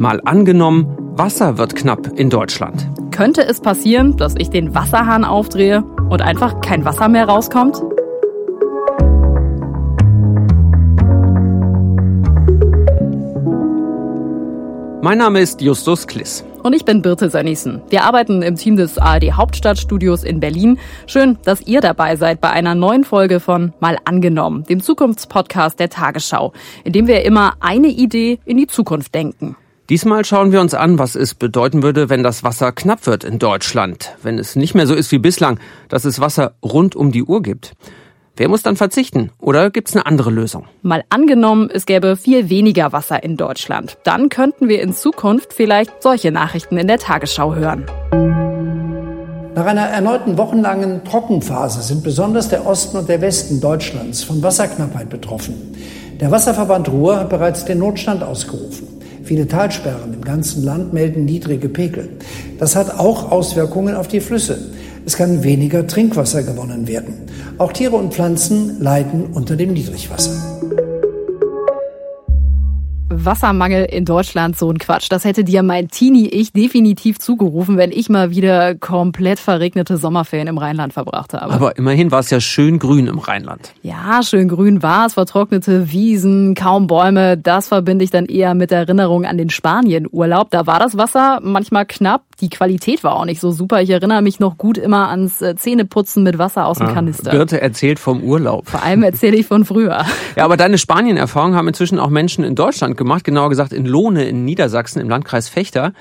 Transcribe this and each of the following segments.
Mal angenommen, Wasser wird knapp in Deutschland. Könnte es passieren, dass ich den Wasserhahn aufdrehe und einfach kein Wasser mehr rauskommt? Mein Name ist Justus Kliss. Und ich bin Birte Sönnigsen. Wir arbeiten im Team des ARD Hauptstadtstudios in Berlin. Schön, dass ihr dabei seid bei einer neuen Folge von Mal angenommen, dem Zukunftspodcast der Tagesschau, in dem wir immer eine Idee in die Zukunft denken. Diesmal schauen wir uns an, was es bedeuten würde, wenn das Wasser knapp wird in Deutschland. Wenn es nicht mehr so ist wie bislang, dass es Wasser rund um die Uhr gibt. Wer muss dann verzichten? Oder gibt es eine andere Lösung? Mal angenommen, es gäbe viel weniger Wasser in Deutschland. Dann könnten wir in Zukunft vielleicht solche Nachrichten in der Tagesschau hören. Nach einer erneuten wochenlangen Trockenphase sind besonders der Osten und der Westen Deutschlands von Wasserknappheit betroffen. Der Wasserverband Ruhr hat bereits den Notstand ausgerufen. Viele Talsperren im ganzen Land melden niedrige Pegel. Das hat auch Auswirkungen auf die Flüsse. Es kann weniger Trinkwasser gewonnen werden. Auch Tiere und Pflanzen leiden unter dem Niedrigwasser. Wassermangel in Deutschland, so ein Quatsch. Das hätte dir mein Teenie-Ich definitiv zugerufen, wenn ich mal wieder komplett verregnete Sommerferien im Rheinland verbracht habe. Aber immerhin war es ja schön grün im Rheinland. Ja, schön grün war es, vertrocknete Wiesen, kaum Bäume. Das verbinde ich dann eher mit Erinnerung an den Spanien-Urlaub. Da war das Wasser manchmal knapp. Die Qualität war auch nicht so super. Ich erinnere mich noch gut immer ans äh, Zähneputzen mit Wasser aus dem ah, Kanister. Birte erzählt vom Urlaub. Vor allem erzähle ich von früher. Ja, aber deine Spanien-Erfahrung haben inzwischen auch Menschen in Deutschland gemacht gemacht, genauer gesagt in Lohne in Niedersachsen im Landkreis Fechter.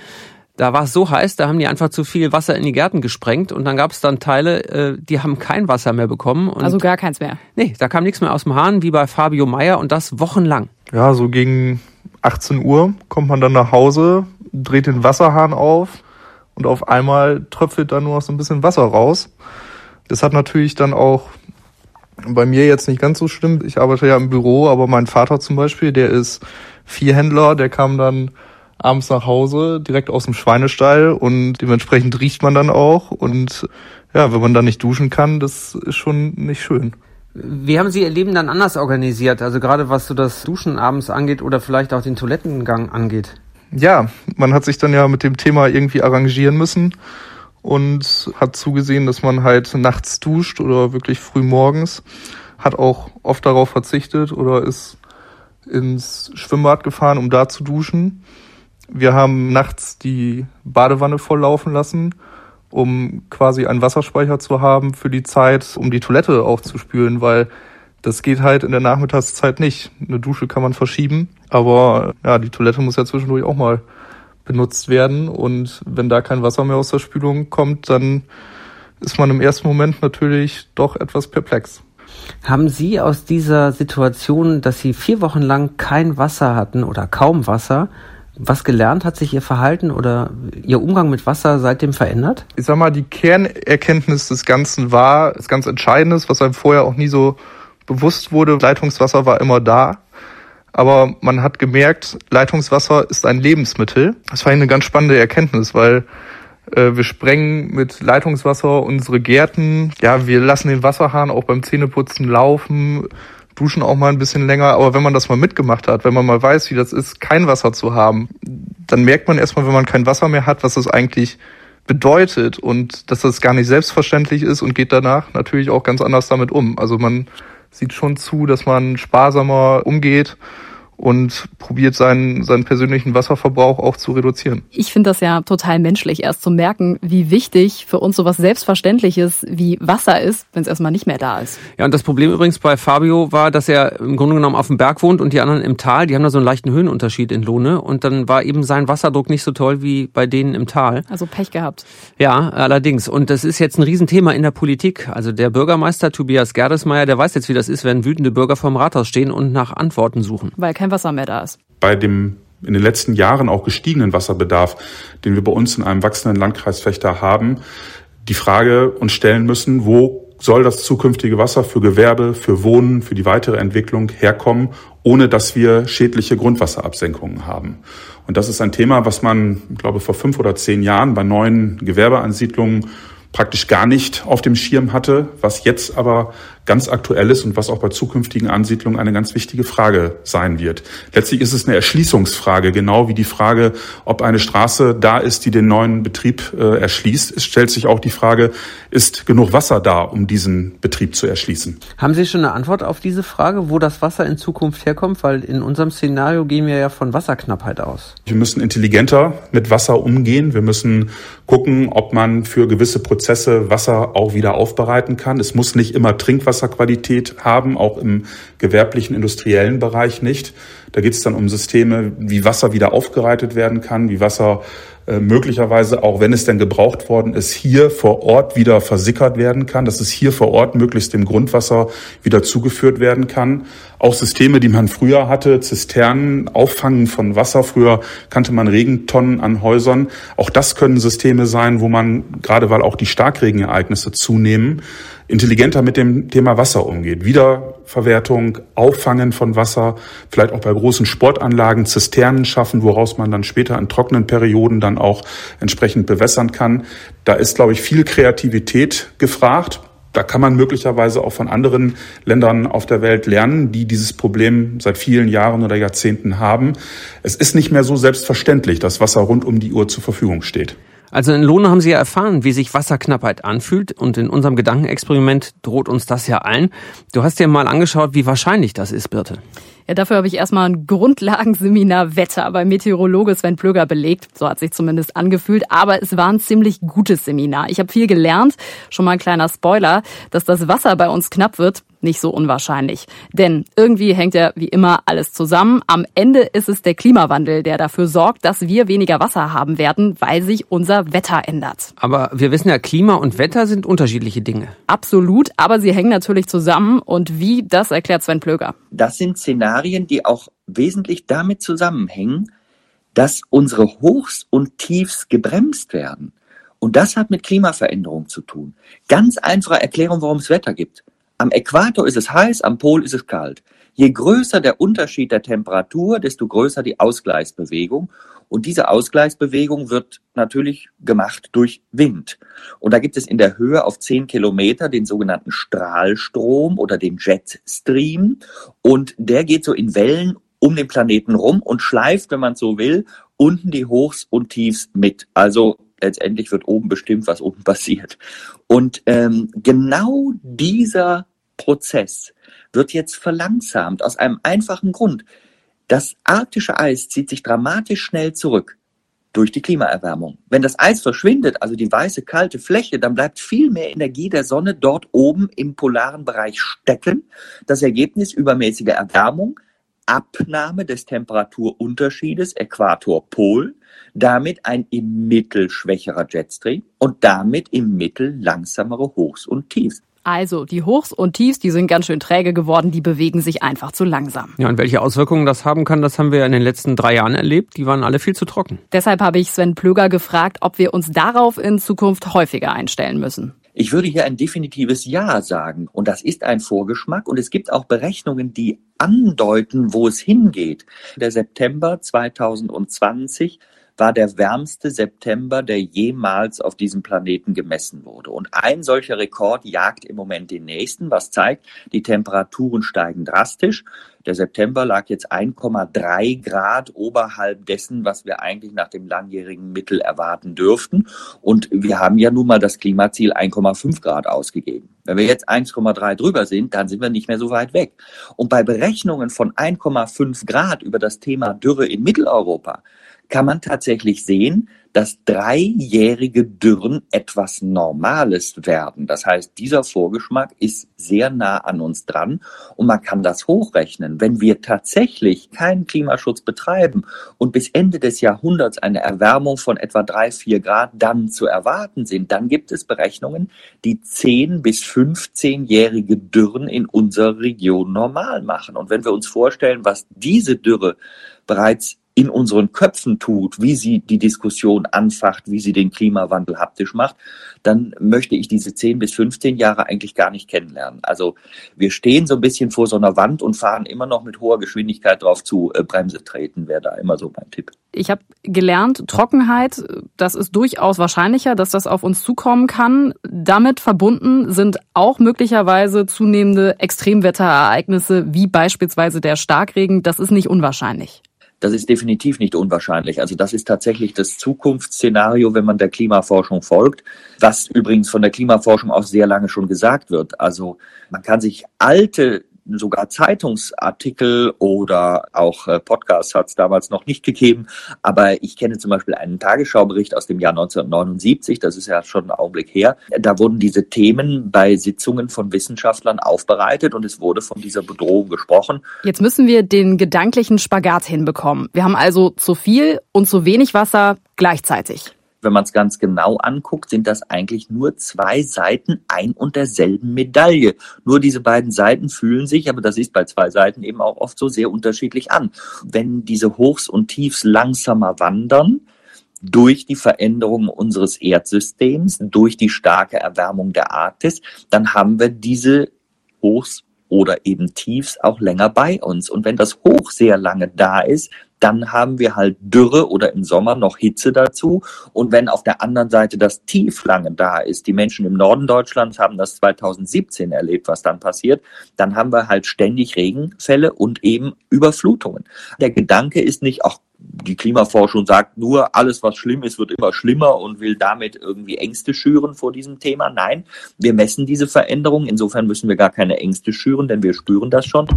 Da war es so heiß, da haben die einfach zu viel Wasser in die Gärten gesprengt und dann gab es dann Teile, äh, die haben kein Wasser mehr bekommen. also gar keins mehr? Nee, da kam nichts mehr aus dem Hahn, wie bei Fabio Meyer und das wochenlang. Ja, so gegen 18 Uhr kommt man dann nach Hause, dreht den Wasserhahn auf und auf einmal tröpfelt dann nur noch so ein bisschen Wasser raus. Das hat natürlich dann auch bei mir jetzt nicht ganz so schlimm. Ich arbeite ja im Büro, aber mein Vater zum Beispiel, der ist Viehhändler, der kam dann abends nach Hause, direkt aus dem Schweinestall und dementsprechend riecht man dann auch. Und ja, wenn man dann nicht duschen kann, das ist schon nicht schön. Wie haben Sie Ihr Leben dann anders organisiert? Also gerade was so das Duschen abends angeht oder vielleicht auch den Toilettengang angeht? Ja, man hat sich dann ja mit dem Thema irgendwie arrangieren müssen und hat zugesehen, dass man halt nachts duscht oder wirklich früh morgens. Hat auch oft darauf verzichtet oder ist ins Schwimmbad gefahren, um da zu duschen. Wir haben nachts die Badewanne volllaufen lassen, um quasi einen Wasserspeicher zu haben für die Zeit, um die Toilette aufzuspülen, weil das geht halt in der Nachmittagszeit nicht. Eine Dusche kann man verschieben, aber ja, die Toilette muss ja zwischendurch auch mal benutzt werden. Und wenn da kein Wasser mehr aus der Spülung kommt, dann ist man im ersten Moment natürlich doch etwas perplex. Haben Sie aus dieser Situation, dass Sie vier Wochen lang kein Wasser hatten oder kaum Wasser, was gelernt? Hat sich Ihr Verhalten oder Ihr Umgang mit Wasser seitdem verändert? Ich sag mal, die Kernerkenntnis des Ganzen war, das ganz Entscheidendes, was einem vorher auch nie so bewusst wurde. Leitungswasser war immer da. Aber man hat gemerkt, Leitungswasser ist ein Lebensmittel. Das war eine ganz spannende Erkenntnis, weil wir sprengen mit Leitungswasser unsere Gärten. Ja, wir lassen den Wasserhahn auch beim Zähneputzen laufen, duschen auch mal ein bisschen länger. Aber wenn man das mal mitgemacht hat, wenn man mal weiß, wie das ist, kein Wasser zu haben, dann merkt man erstmal, wenn man kein Wasser mehr hat, was das eigentlich bedeutet und dass das gar nicht selbstverständlich ist und geht danach natürlich auch ganz anders damit um. Also man sieht schon zu, dass man sparsamer umgeht und probiert seinen, seinen persönlichen Wasserverbrauch auch zu reduzieren. Ich finde das ja total menschlich, erst zu merken, wie wichtig für uns sowas Selbstverständliches wie Wasser ist, wenn es erstmal nicht mehr da ist. Ja, und das Problem übrigens bei Fabio war, dass er im Grunde genommen auf dem Berg wohnt und die anderen im Tal, die haben da so einen leichten Höhenunterschied in Lohne und dann war eben sein Wasserdruck nicht so toll wie bei denen im Tal. Also Pech gehabt. Ja, allerdings. Und das ist jetzt ein Riesenthema in der Politik. Also der Bürgermeister Tobias Gerdesmeier, der weiß jetzt, wie das ist, wenn wütende Bürger vorm Rathaus stehen und nach Antworten suchen. Weil kein Wasser mehr da ist. Bei dem in den letzten Jahren auch gestiegenen Wasserbedarf, den wir bei uns in einem wachsenden Landkreis Fechter haben, die Frage uns stellen müssen, wo soll das zukünftige Wasser für Gewerbe, für Wohnen, für die weitere Entwicklung herkommen, ohne dass wir schädliche Grundwasserabsenkungen haben. Und das ist ein Thema, was man, glaube vor fünf oder zehn Jahren bei neuen Gewerbeansiedlungen praktisch gar nicht auf dem Schirm hatte, was jetzt aber ganz aktuell ist und was auch bei zukünftigen Ansiedlungen eine ganz wichtige Frage sein wird. Letztlich ist es eine Erschließungsfrage, genau wie die Frage, ob eine Straße da ist, die den neuen Betrieb äh, erschließt. Es stellt sich auch die Frage, ist genug Wasser da, um diesen Betrieb zu erschließen? Haben Sie schon eine Antwort auf diese Frage, wo das Wasser in Zukunft herkommt? Weil in unserem Szenario gehen wir ja von Wasserknappheit aus. Wir müssen intelligenter mit Wasser umgehen. Wir müssen gucken, ob man für gewisse Prozesse Wasser auch wieder aufbereiten kann. Es muss nicht immer Trinkwasserqualität haben, auch im gewerblichen, industriellen Bereich nicht. Da geht es dann um Systeme, wie Wasser wieder aufbereitet werden kann, wie Wasser äh, möglicherweise, auch wenn es denn gebraucht worden ist, hier vor Ort wieder versickert werden kann, dass es hier vor Ort möglichst dem Grundwasser wieder zugeführt werden kann. Auch Systeme, die man früher hatte, Zisternen, Auffangen von Wasser. Früher kannte man Regentonnen an Häusern. Auch das können Systeme sein, wo man, gerade weil auch die Starkregenereignisse zunehmen, intelligenter mit dem Thema Wasser umgeht. Wiederverwertung, Auffangen von Wasser, vielleicht auch bei großen Sportanlagen Zisternen schaffen, woraus man dann später in trockenen Perioden dann auch entsprechend bewässern kann. Da ist, glaube ich, viel Kreativität gefragt. Da kann man möglicherweise auch von anderen Ländern auf der Welt lernen, die dieses Problem seit vielen Jahren oder Jahrzehnten haben. Es ist nicht mehr so selbstverständlich, dass Wasser rund um die Uhr zur Verfügung steht. Also in Lohne haben Sie ja erfahren, wie sich Wasserknappheit anfühlt und in unserem Gedankenexperiment droht uns das ja allen. Du hast dir mal angeschaut, wie wahrscheinlich das ist, Birte. Ja, dafür habe ich erstmal ein Grundlagenseminar Wetter bei Meteorologe Sven Plöger belegt. So hat sich zumindest angefühlt. Aber es war ein ziemlich gutes Seminar. Ich habe viel gelernt. Schon mal ein kleiner Spoiler, dass das Wasser bei uns knapp wird nicht so unwahrscheinlich. Denn irgendwie hängt ja wie immer alles zusammen. Am Ende ist es der Klimawandel, der dafür sorgt, dass wir weniger Wasser haben werden, weil sich unser Wetter ändert. Aber wir wissen ja, Klima und Wetter sind unterschiedliche Dinge. Absolut, aber sie hängen natürlich zusammen. Und wie, das erklärt Sven Plöger. Das sind Szenarien, die auch wesentlich damit zusammenhängen, dass unsere Hochs und Tiefs gebremst werden. Und das hat mit Klimaveränderung zu tun. Ganz einfache Erklärung, warum es Wetter gibt. Am Äquator ist es heiß, am Pol ist es kalt. Je größer der Unterschied der Temperatur, desto größer die Ausgleichsbewegung. Und diese Ausgleichsbewegung wird natürlich gemacht durch Wind. Und da gibt es in der Höhe auf zehn Kilometer den sogenannten Strahlstrom oder den Jetstream. Und der geht so in Wellen um den Planeten rum und schleift, wenn man so will, unten die Hochs und Tiefs mit. Also letztendlich wird oben bestimmt, was unten passiert. Und ähm, genau dieser Prozess wird jetzt verlangsamt aus einem einfachen Grund. Das arktische Eis zieht sich dramatisch schnell zurück durch die Klimaerwärmung. Wenn das Eis verschwindet, also die weiße kalte Fläche, dann bleibt viel mehr Energie der Sonne dort oben im polaren Bereich stecken. Das Ergebnis übermäßiger Erwärmung, Abnahme des Temperaturunterschiedes Äquator-Pol, damit ein im Mittel schwächerer Jetstream und damit im Mittel langsamere Hochs und Tiefs. Also die Hochs und Tiefs, die sind ganz schön träge geworden, die bewegen sich einfach zu langsam. Ja, und welche Auswirkungen das haben kann, das haben wir in den letzten drei Jahren erlebt. Die waren alle viel zu trocken. Deshalb habe ich Sven Plöger gefragt, ob wir uns darauf in Zukunft häufiger einstellen müssen. Ich würde hier ein definitives Ja sagen. Und das ist ein Vorgeschmack. Und es gibt auch Berechnungen, die andeuten, wo es hingeht. Der September 2020 war der wärmste September, der jemals auf diesem Planeten gemessen wurde. Und ein solcher Rekord jagt im Moment den nächsten, was zeigt, die Temperaturen steigen drastisch. Der September lag jetzt 1,3 Grad oberhalb dessen, was wir eigentlich nach dem langjährigen Mittel erwarten dürften. Und wir haben ja nun mal das Klimaziel 1,5 Grad ausgegeben. Wenn wir jetzt 1,3 drüber sind, dann sind wir nicht mehr so weit weg. Und bei Berechnungen von 1,5 Grad über das Thema Dürre in Mitteleuropa kann man tatsächlich sehen, dass dreijährige Dürren etwas Normales werden. Das heißt, dieser Vorgeschmack ist sehr nah an uns dran und man kann das hochrechnen. Wenn wir tatsächlich keinen Klimaschutz betreiben und bis Ende des Jahrhunderts eine Erwärmung von etwa drei, vier Grad dann zu erwarten sind, dann gibt es Berechnungen, die zehn bis 15-jährige Dürren in unserer Region normal machen. Und wenn wir uns vorstellen, was diese Dürre bereits in unseren Köpfen tut, wie sie die Diskussion anfacht, wie sie den Klimawandel haptisch macht, dann möchte ich diese 10 bis 15 Jahre eigentlich gar nicht kennenlernen. Also wir stehen so ein bisschen vor so einer Wand und fahren immer noch mit hoher Geschwindigkeit drauf zu. Äh, Bremse treten wäre da immer so mein Tipp. Ich habe gelernt, Trockenheit, das ist durchaus wahrscheinlicher, dass das auf uns zukommen kann. Damit verbunden sind auch möglicherweise zunehmende Extremwetterereignisse, wie beispielsweise der Starkregen. Das ist nicht unwahrscheinlich. Das ist definitiv nicht unwahrscheinlich. Also das ist tatsächlich das Zukunftsszenario, wenn man der Klimaforschung folgt, was übrigens von der Klimaforschung auch sehr lange schon gesagt wird. Also man kann sich alte sogar Zeitungsartikel oder auch äh, Podcasts hat es damals noch nicht gegeben. Aber ich kenne zum Beispiel einen Tagesschaubericht aus dem Jahr 1979, das ist ja schon ein Augenblick her. Da wurden diese Themen bei Sitzungen von Wissenschaftlern aufbereitet und es wurde von dieser Bedrohung gesprochen. Jetzt müssen wir den gedanklichen Spagat hinbekommen. Wir haben also zu viel und zu wenig Wasser gleichzeitig wenn man es ganz genau anguckt, sind das eigentlich nur zwei Seiten ein und derselben Medaille. Nur diese beiden Seiten fühlen sich, aber das ist bei zwei Seiten eben auch oft so sehr unterschiedlich an. Wenn diese Hochs und Tiefs langsamer wandern, durch die Veränderung unseres Erdsystems, durch die starke Erwärmung der Arktis, dann haben wir diese Hochs oder eben Tiefs auch länger bei uns. Und wenn das Hoch sehr lange da ist, dann haben wir halt Dürre oder im Sommer noch Hitze dazu. Und wenn auf der anderen Seite das Tief lange da ist, die Menschen im Norden Deutschlands haben das 2017 erlebt, was dann passiert, dann haben wir halt ständig Regenfälle und eben Überflutungen. Der Gedanke ist nicht, ach, die Klimaforschung sagt nur, alles was schlimm ist, wird immer schlimmer und will damit irgendwie Ängste schüren vor diesem Thema. Nein, wir messen diese Veränderungen. Insofern müssen wir gar keine Ängste schüren, denn wir spüren das schon.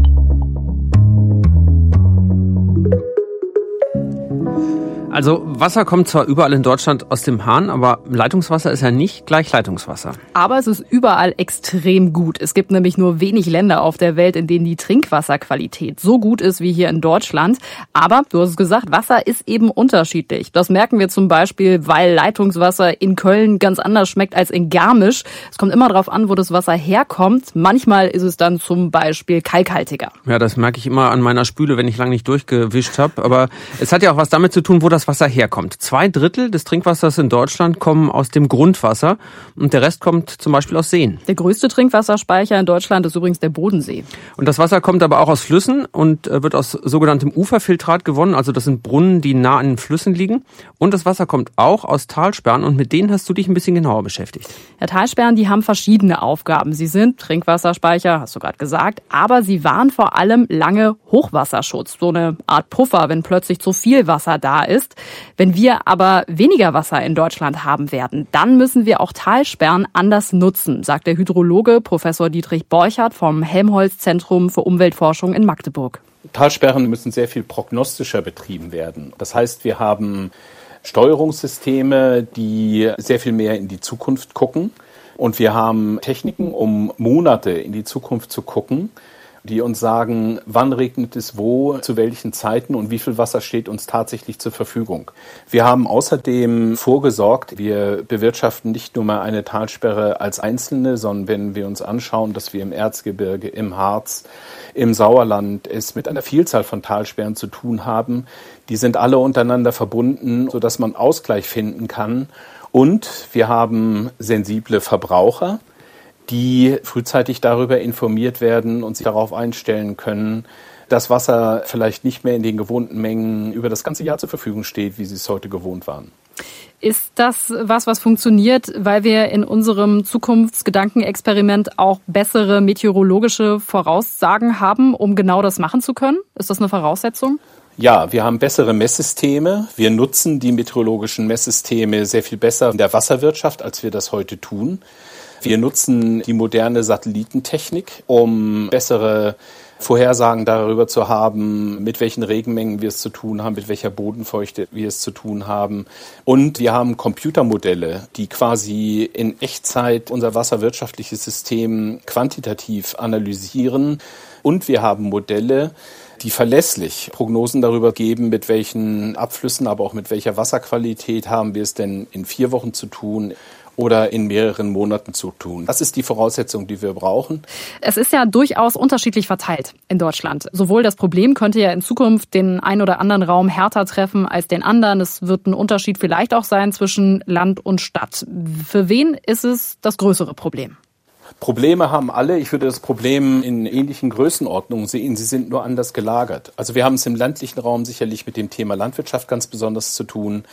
Also Wasser kommt zwar überall in Deutschland aus dem Hahn, aber Leitungswasser ist ja nicht gleich Leitungswasser. Aber es ist überall extrem gut. Es gibt nämlich nur wenig Länder auf der Welt, in denen die Trinkwasserqualität so gut ist wie hier in Deutschland. Aber du hast es gesagt, Wasser ist eben unterschiedlich. Das merken wir zum Beispiel, weil Leitungswasser in Köln ganz anders schmeckt als in Garmisch. Es kommt immer darauf an, wo das Wasser herkommt. Manchmal ist es dann zum Beispiel kalkhaltiger. Ja, das merke ich immer an meiner Spüle, wenn ich lange nicht durchgewischt habe. Aber es hat ja auch was damit zu tun, wo das das Wasser herkommt. Zwei Drittel des Trinkwassers in Deutschland kommen aus dem Grundwasser und der Rest kommt zum Beispiel aus Seen. Der größte Trinkwasserspeicher in Deutschland ist übrigens der Bodensee. Und das Wasser kommt aber auch aus Flüssen und äh, wird aus sogenanntem Uferfiltrat gewonnen. Also das sind Brunnen, die nah an den Flüssen liegen. Und das Wasser kommt auch aus Talsperren und mit denen hast du dich ein bisschen genauer beschäftigt. Ja, Talsperren, die haben verschiedene Aufgaben. Sie sind Trinkwasserspeicher, hast du gerade gesagt, aber sie waren vor allem lange Hochwasserschutz. So eine Art Puffer, wenn plötzlich zu viel Wasser da ist ist. Wenn wir aber weniger Wasser in Deutschland haben werden, dann müssen wir auch Talsperren anders nutzen, sagt der Hydrologe Professor Dietrich Borchardt vom Helmholtz Zentrum für Umweltforschung in Magdeburg. Talsperren müssen sehr viel prognostischer betrieben werden. Das heißt, wir haben Steuerungssysteme, die sehr viel mehr in die Zukunft gucken. Und wir haben Techniken, um Monate in die Zukunft zu gucken die uns sagen, wann regnet es wo, zu welchen Zeiten und wie viel Wasser steht uns tatsächlich zur Verfügung. Wir haben außerdem vorgesorgt, wir bewirtschaften nicht nur mal eine Talsperre als einzelne, sondern wenn wir uns anschauen, dass wir im Erzgebirge, im Harz, im Sauerland es mit einer Vielzahl von Talsperren zu tun haben, die sind alle untereinander verbunden, sodass man Ausgleich finden kann. Und wir haben sensible Verbraucher, die frühzeitig darüber informiert werden und sich darauf einstellen können, dass Wasser vielleicht nicht mehr in den gewohnten Mengen über das ganze Jahr zur Verfügung steht, wie sie es heute gewohnt waren. Ist das was, was funktioniert, weil wir in unserem Zukunftsgedankenexperiment auch bessere meteorologische Voraussagen haben, um genau das machen zu können? Ist das eine Voraussetzung? Ja, wir haben bessere Messsysteme. Wir nutzen die meteorologischen Messsysteme sehr viel besser in der Wasserwirtschaft, als wir das heute tun. Wir nutzen die moderne Satellitentechnik, um bessere Vorhersagen darüber zu haben, mit welchen Regenmengen wir es zu tun haben, mit welcher Bodenfeuchte wir es zu tun haben. Und wir haben Computermodelle, die quasi in Echtzeit unser wasserwirtschaftliches System quantitativ analysieren. Und wir haben Modelle, die verlässlich Prognosen darüber geben, mit welchen Abflüssen, aber auch mit welcher Wasserqualität haben wir es denn in vier Wochen zu tun oder in mehreren Monaten zu tun. Das ist die Voraussetzung, die wir brauchen. Es ist ja durchaus unterschiedlich verteilt in Deutschland. Sowohl das Problem könnte ja in Zukunft den ein oder anderen Raum härter treffen als den anderen. Es wird ein Unterschied vielleicht auch sein zwischen Land und Stadt. Für wen ist es das größere Problem? Probleme haben alle. Ich würde das Problem in ähnlichen Größenordnungen sehen. Sie sind nur anders gelagert. Also wir haben es im ländlichen Raum sicherlich mit dem Thema Landwirtschaft ganz besonders zu tun.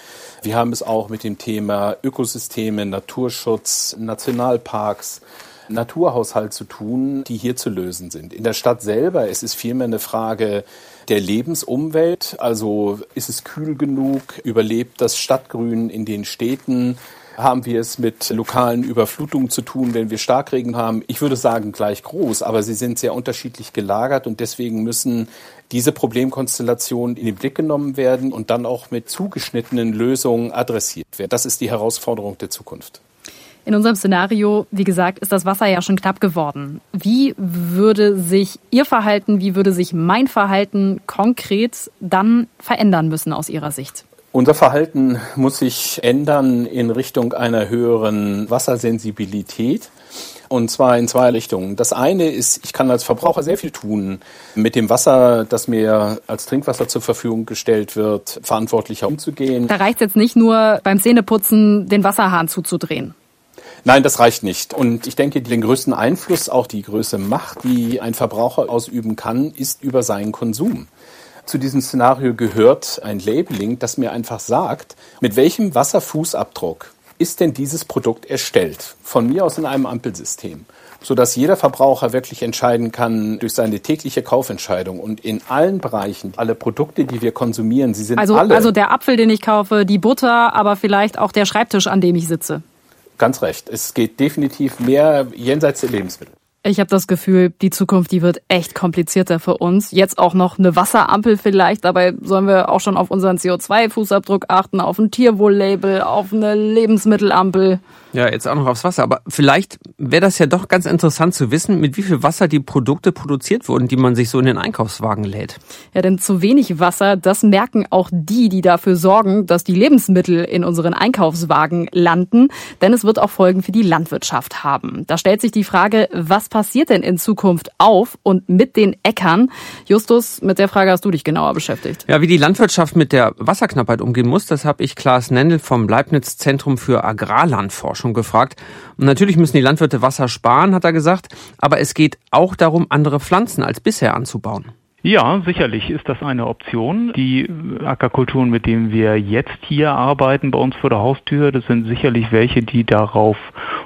Wir haben es auch mit dem Thema Ökosysteme, Naturschutz, Nationalparks, Naturhaushalt zu tun, die hier zu lösen sind. In der Stadt selber es ist vielmehr eine Frage der Lebensumwelt. Also ist es kühl genug? Überlebt das Stadtgrün in den Städten? Haben wir es mit lokalen Überflutungen zu tun, wenn wir Starkregen haben. Ich würde sagen gleich groß, aber sie sind sehr unterschiedlich gelagert und deswegen müssen diese Problemkonstellationen in den Blick genommen werden und dann auch mit zugeschnittenen Lösungen adressiert werden. Das ist die Herausforderung der Zukunft. In unserem Szenario, wie gesagt, ist das Wasser ja schon knapp geworden. Wie würde sich Ihr Verhalten, wie würde sich mein Verhalten konkret dann verändern müssen aus Ihrer Sicht? Unser Verhalten muss sich ändern in Richtung einer höheren Wassersensibilität. Und zwar in zwei Richtungen. Das eine ist, ich kann als Verbraucher sehr viel tun, mit dem Wasser, das mir als Trinkwasser zur Verfügung gestellt wird, verantwortlicher umzugehen. Da reicht es jetzt nicht nur beim Zähneputzen den Wasserhahn zuzudrehen. Nein, das reicht nicht. Und ich denke, den größten Einfluss, auch die größte Macht, die ein Verbraucher ausüben kann, ist über seinen Konsum. Zu diesem Szenario gehört ein Labeling, das mir einfach sagt, mit welchem Wasserfußabdruck ist denn dieses Produkt erstellt? Von mir aus in einem Ampelsystem sodass jeder Verbraucher wirklich entscheiden kann durch seine tägliche Kaufentscheidung und in allen Bereichen, alle Produkte, die wir konsumieren, sie sind also, alle. Also der Apfel, den ich kaufe, die Butter, aber vielleicht auch der Schreibtisch, an dem ich sitze. Ganz recht. Es geht definitiv mehr jenseits der Lebensmittel. Ich habe das Gefühl, die Zukunft, die wird echt komplizierter für uns. Jetzt auch noch eine Wasserampel vielleicht, dabei sollen wir auch schon auf unseren CO2-Fußabdruck achten, auf ein Tierwohl-Label, auf eine Lebensmittelampel. Ja, jetzt auch noch aufs Wasser. Aber vielleicht wäre das ja doch ganz interessant zu wissen, mit wie viel Wasser die Produkte produziert wurden, die man sich so in den Einkaufswagen lädt. Ja, denn zu wenig Wasser, das merken auch die, die dafür sorgen, dass die Lebensmittel in unseren Einkaufswagen landen. Denn es wird auch Folgen für die Landwirtschaft haben. Da stellt sich die Frage, was passiert denn in Zukunft auf und mit den Äckern? Justus, mit der Frage hast du dich genauer beschäftigt. Ja, wie die Landwirtschaft mit der Wasserknappheit umgehen muss, das habe ich Klaas Nendel vom Leibniz Zentrum für Agrarlandforschung schon gefragt. Und natürlich müssen die Landwirte Wasser sparen, hat er gesagt, aber es geht auch darum, andere Pflanzen als bisher anzubauen. Ja, sicherlich ist das eine Option. Die Ackerkulturen, mit denen wir jetzt hier arbeiten bei uns vor der Haustür, das sind sicherlich welche, die darauf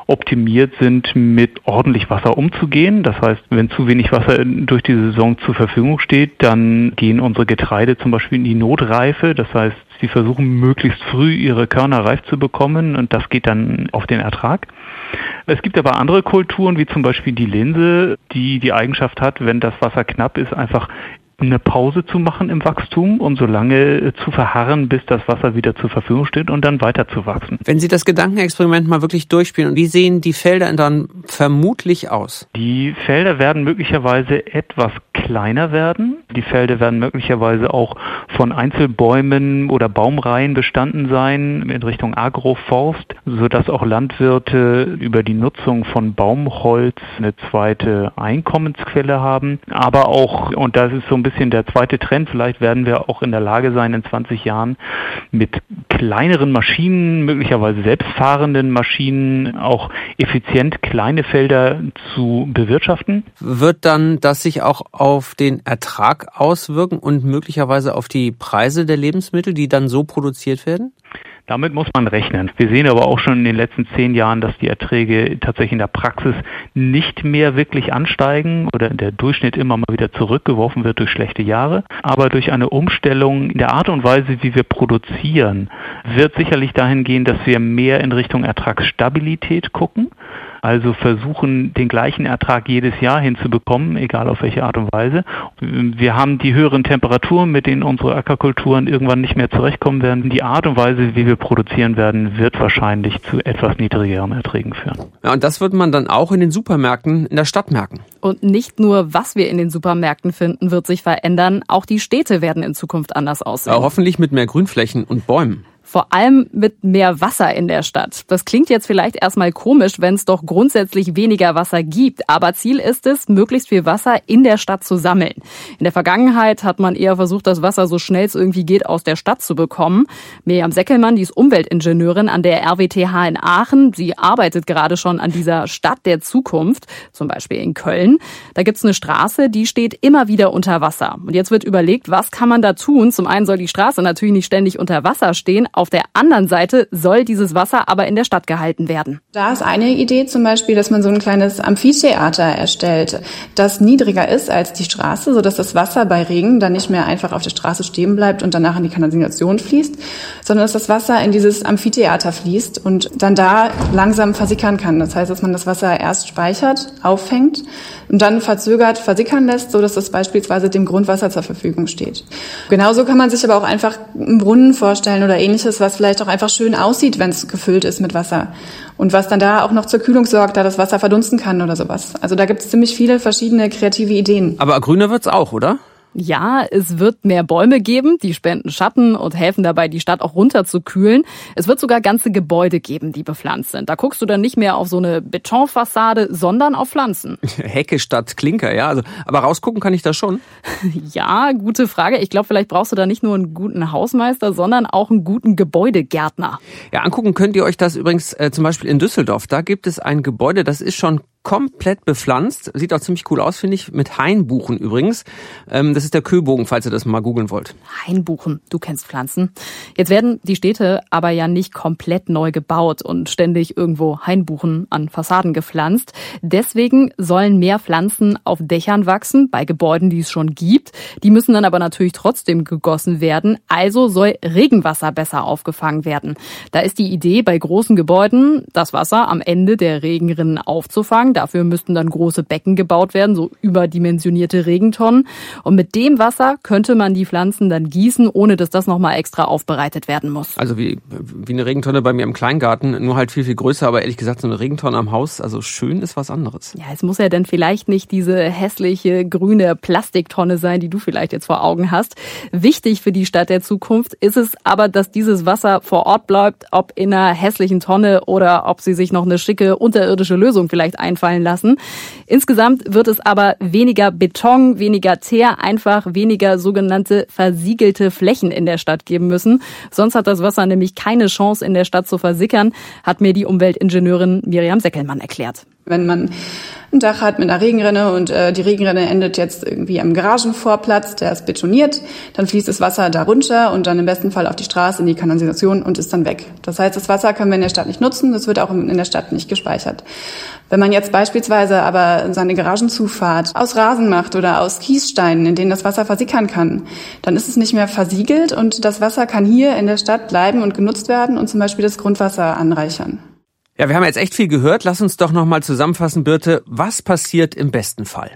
optimiert sind, mit ordentlich Wasser umzugehen. Das heißt, wenn zu wenig Wasser durch die Saison zur Verfügung steht, dann gehen unsere Getreide zum Beispiel in die Notreife. Das heißt, sie versuchen möglichst früh ihre Körner reif zu bekommen und das geht dann auf den Ertrag. Es gibt aber andere Kulturen, wie zum Beispiel die Linse, die die Eigenschaft hat, wenn das Wasser knapp ist, einfach eine Pause zu machen im Wachstum und so lange äh, zu verharren, bis das Wasser wieder zur Verfügung steht und dann weiter zu wachsen. Wenn Sie das Gedankenexperiment mal wirklich durchspielen, wie sehen die Felder dann vermutlich aus? Die Felder werden möglicherweise etwas kleiner werden. Die Felder werden möglicherweise auch von Einzelbäumen oder Baumreihen bestanden sein in Richtung Agroforst, sodass auch Landwirte über die Nutzung von Baumholz eine zweite Einkommensquelle haben. Aber auch, und das ist so ein bisschen der zweite Trend. Vielleicht werden wir auch in der Lage sein, in 20 Jahren mit kleineren Maschinen, möglicherweise selbstfahrenden Maschinen, auch effizient kleine Felder zu bewirtschaften. Wird dann das sich auch auf den Ertrag auswirken und möglicherweise auf die Preise der Lebensmittel, die dann so produziert werden? Damit muss man rechnen. Wir sehen aber auch schon in den letzten zehn Jahren, dass die Erträge tatsächlich in der Praxis nicht mehr wirklich ansteigen oder der Durchschnitt immer mal wieder zurückgeworfen wird durch schlechte Jahre. Aber durch eine Umstellung in der Art und Weise, wie wir produzieren, wird sicherlich dahin gehen, dass wir mehr in Richtung Ertragsstabilität gucken also versuchen, den gleichen Ertrag jedes Jahr hinzubekommen, egal auf welche Art und Weise. Wir haben die höheren Temperaturen, mit denen unsere Ackerkulturen irgendwann nicht mehr zurechtkommen werden. Die Art und Weise, wie wir produzieren werden, wird wahrscheinlich zu etwas niedrigeren Erträgen führen. Ja, und das wird man dann auch in den Supermärkten in der Stadt merken. Und nicht nur, was wir in den Supermärkten finden, wird sich verändern. Auch die Städte werden in Zukunft anders aussehen. Ja, hoffentlich mit mehr Grünflächen und Bäumen. Vor allem mit mehr Wasser in der Stadt. Das klingt jetzt vielleicht erstmal komisch, wenn es doch grundsätzlich weniger Wasser gibt. Aber Ziel ist es, möglichst viel Wasser in der Stadt zu sammeln. In der Vergangenheit hat man eher versucht, das Wasser so schnell es irgendwie geht aus der Stadt zu bekommen. Miriam Seckelmann, die ist Umweltingenieurin an der RWTH in Aachen. Sie arbeitet gerade schon an dieser Stadt der Zukunft, zum Beispiel in Köln. Da gibt's eine Straße, die steht immer wieder unter Wasser. Und jetzt wird überlegt, was kann man da tun? Zum einen soll die Straße natürlich nicht ständig unter Wasser stehen. Auf der anderen Seite soll dieses Wasser aber in der Stadt gehalten werden. Da ist eine Idee zum Beispiel, dass man so ein kleines Amphitheater erstellt, das niedriger ist als die Straße, sodass das Wasser bei Regen dann nicht mehr einfach auf der Straße stehen bleibt und danach in die Kanalisation fließt, sondern dass das Wasser in dieses Amphitheater fließt und dann da langsam versickern kann. Das heißt, dass man das Wasser erst speichert, auffängt und dann verzögert versickern lässt, so dass das beispielsweise dem Grundwasser zur Verfügung steht. Genauso kann man sich aber auch einfach einen Brunnen vorstellen oder ähnliches, was vielleicht auch einfach schön aussieht, wenn es gefüllt ist mit Wasser. Und was dann da auch noch zur Kühlung sorgt, da das Wasser verdunsten kann oder sowas. Also da gibt es ziemlich viele verschiedene kreative Ideen. Aber grüner wird's auch, oder? Ja, es wird mehr Bäume geben, die spenden Schatten und helfen dabei, die Stadt auch runterzukühlen. Es wird sogar ganze Gebäude geben, die bepflanzt sind. Da guckst du dann nicht mehr auf so eine Betonfassade, sondern auf Pflanzen. Hecke statt Klinker, ja. Also, aber rausgucken kann ich da schon. Ja, gute Frage. Ich glaube, vielleicht brauchst du da nicht nur einen guten Hausmeister, sondern auch einen guten Gebäudegärtner. Ja, angucken könnt ihr euch das übrigens äh, zum Beispiel in Düsseldorf. Da gibt es ein Gebäude, das ist schon komplett bepflanzt. Sieht auch ziemlich cool aus, finde ich. Mit Hainbuchen übrigens. Ähm, das ist der Köbogen, falls ihr das mal googeln wollt. Hainbuchen, du kennst Pflanzen. Jetzt werden die Städte aber ja nicht komplett neu gebaut und ständig irgendwo Hainbuchen an Fassaden gepflanzt. Deswegen sollen mehr Pflanzen auf Dächern wachsen, bei Gebäuden, die es schon gibt. Die müssen dann aber natürlich trotzdem gegossen werden. Also soll Regenwasser besser aufgefangen werden. Da ist die Idee, bei großen Gebäuden das Wasser am Ende der Regenrinnen aufzufangen Dafür müssten dann große Becken gebaut werden, so überdimensionierte Regentonnen. Und mit dem Wasser könnte man die Pflanzen dann gießen, ohne dass das nochmal extra aufbereitet werden muss. Also wie, wie eine Regentonne bei mir im Kleingarten, nur halt viel, viel größer, aber ehrlich gesagt so eine Regentonne am Haus, also schön ist was anderes. Ja, es muss ja dann vielleicht nicht diese hässliche grüne Plastiktonne sein, die du vielleicht jetzt vor Augen hast. Wichtig für die Stadt der Zukunft ist es aber, dass dieses Wasser vor Ort bleibt, ob in einer hässlichen Tonne oder ob sie sich noch eine schicke unterirdische Lösung vielleicht einfallen fallen lassen. Insgesamt wird es aber weniger Beton, weniger Teer, einfach weniger sogenannte versiegelte Flächen in der Stadt geben müssen. Sonst hat das Wasser nämlich keine Chance in der Stadt zu versickern, hat mir die Umweltingenieurin Miriam Seckelmann erklärt. Wenn man ein Dach hat mit einer Regenrinne und äh, die Regenrinne endet jetzt irgendwie am Garagenvorplatz, der ist betoniert, dann fließt das Wasser da runter und dann im besten Fall auf die Straße, in die Kanalisation und ist dann weg. Das heißt, das Wasser können wir in der Stadt nicht nutzen, das wird auch in der Stadt nicht gespeichert. Wenn man jetzt beispielsweise aber seine Garagenzufahrt aus Rasen macht oder aus Kiessteinen, in denen das Wasser versickern kann, dann ist es nicht mehr versiegelt und das Wasser kann hier in der Stadt bleiben und genutzt werden und zum Beispiel das Grundwasser anreichern. Ja, wir haben jetzt echt viel gehört. Lass uns doch nochmal zusammenfassen, Birte. Was passiert im besten Fall?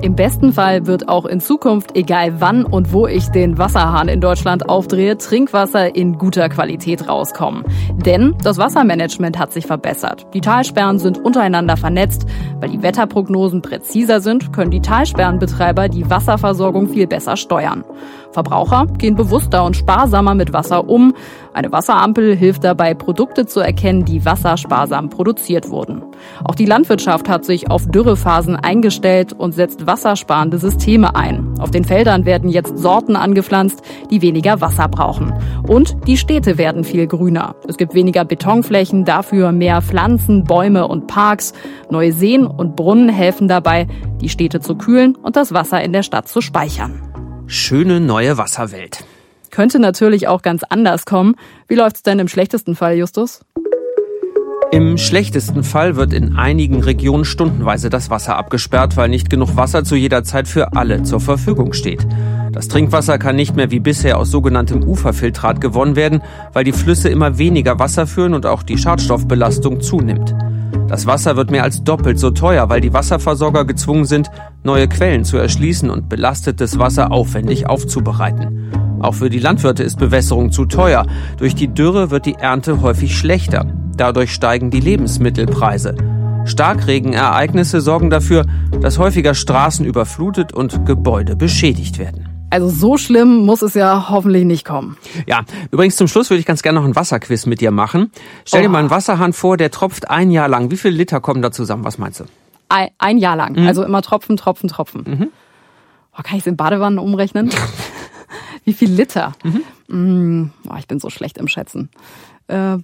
Im besten Fall wird auch in Zukunft, egal wann und wo ich den Wasserhahn in Deutschland aufdrehe, Trinkwasser in guter Qualität rauskommen. Denn das Wassermanagement hat sich verbessert. Die Talsperren sind untereinander vernetzt. Weil die Wetterprognosen präziser sind, können die Talsperrenbetreiber die Wasserversorgung viel besser steuern. Verbraucher gehen bewusster und sparsamer mit Wasser um. Eine Wasserampel hilft dabei, Produkte zu erkennen, die wassersparsam produziert wurden. Auch die Landwirtschaft hat sich auf Dürrephasen eingestellt und setzt wassersparende Systeme ein. Auf den Feldern werden jetzt Sorten angepflanzt, die weniger Wasser brauchen. Und die Städte werden viel grüner. Es gibt weniger Betonflächen, dafür mehr Pflanzen, Bäume und Parks. Neue Seen und Brunnen helfen dabei, die Städte zu kühlen und das Wasser in der Stadt zu speichern. Schöne neue Wasserwelt. Könnte natürlich auch ganz anders kommen. Wie läuft's denn im schlechtesten Fall, Justus? Im schlechtesten Fall wird in einigen Regionen stundenweise das Wasser abgesperrt, weil nicht genug Wasser zu jeder Zeit für alle zur Verfügung steht. Das Trinkwasser kann nicht mehr wie bisher aus sogenanntem Uferfiltrat gewonnen werden, weil die Flüsse immer weniger Wasser führen und auch die Schadstoffbelastung zunimmt. Das Wasser wird mehr als doppelt so teuer, weil die Wasserversorger gezwungen sind, neue Quellen zu erschließen und belastetes Wasser aufwendig aufzubereiten. Auch für die Landwirte ist Bewässerung zu teuer. Durch die Dürre wird die Ernte häufig schlechter. Dadurch steigen die Lebensmittelpreise. Starkregenereignisse sorgen dafür, dass häufiger Straßen überflutet und Gebäude beschädigt werden. Also so schlimm muss es ja hoffentlich nicht kommen. Ja, übrigens zum Schluss würde ich ganz gerne noch ein Wasserquiz mit dir machen. Stell dir Oh. mal einen Wasserhahn vor, der tropft ein Jahr lang. Wie viele Liter kommen da zusammen? Was meinst du? Ein, ein Jahr lang. Mhm. Also immer Tropfen, Tropfen, Tropfen. Oh, kann ich es in Badewannen umrechnen? Wie viel Liter? Mhm. Mm, oh, ich bin so schlecht im Schätzen. Äh.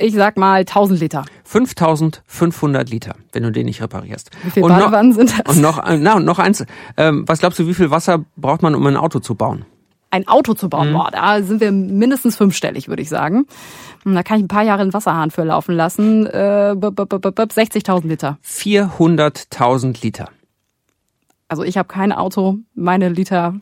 Ich sag mal 1000 Liter. 5500 Liter, wenn du den nicht reparierst. Wie viele Und noch- Badewannen sind das? Und noch, äh, na, und noch eins. Ähm, was glaubst du, wie viel Wasser braucht man, um ein Auto zu bauen? Ein Auto zu Mhm. bauen, boah, da sind wir mindestens fünfstellig, würde ich sagen. Hm, Da kann ich ein paar Jahre einen Wasserhahn für laufen lassen. Äh, bup, bup, bup, bup, bup, 60.000 Liter. 400.000 Liter. Also ich habe kein Auto. Meine Liter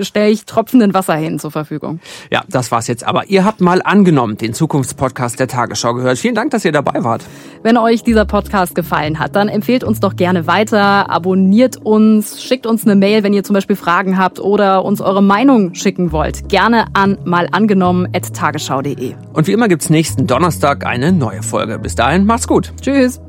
stelle ich tropfenden Wasser hin zur Verfügung. Ja, das war's jetzt. Aber ihr habt mal angenommen den Zukunftspodcast der Tagesschau gehört. Vielen Dank, dass ihr dabei wart. Wenn euch dieser Podcast gefallen hat, dann empfehlt uns doch gerne weiter, abonniert uns, schickt uns eine Mail, wenn ihr zum Beispiel Fragen habt oder uns eure Meinung schicken wollt. Gerne an malangenommen.tagesschau.de. Und wie immer gibt's nächsten Donnerstag eine neue Folge. Bis dahin, macht's gut. Tschüss.